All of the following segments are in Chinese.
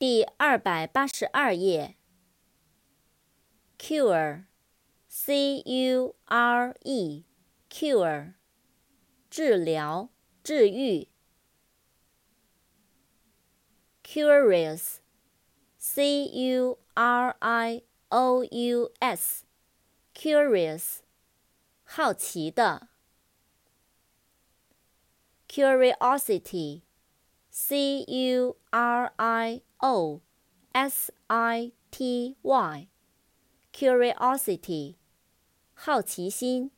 第二百八十二页。cure，c u r e，cure，治疗、治愈。curious，c u r i o u s，curious，好奇的。curiosity。C U R I O S I T Y，curiosity，好奇心。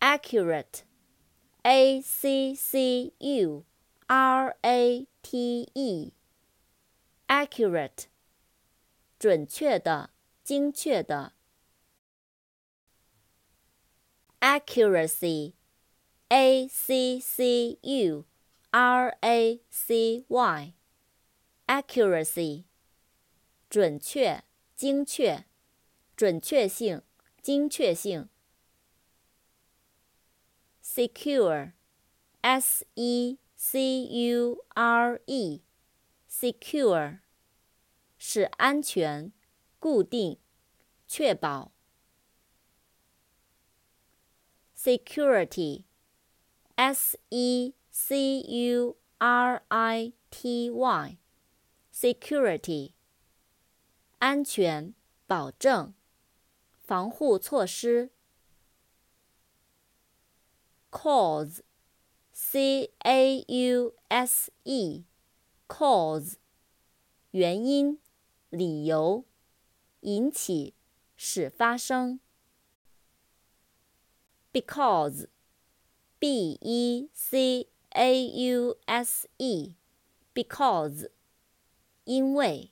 accurate，A C C U R A T E，accurate，准确的，精确的。accuracy。A C C U R A C Y，accuracy，准确、精确、准确性、精确性。Secure，S E C U R E，secure，是安全、固定、确保。Security。S E C U R I T Y，security，安全、保证、防护措施。Cause，C A U S E，cause，原因、理由、引起、使发生。Because。 B E C A U S E，because，因为。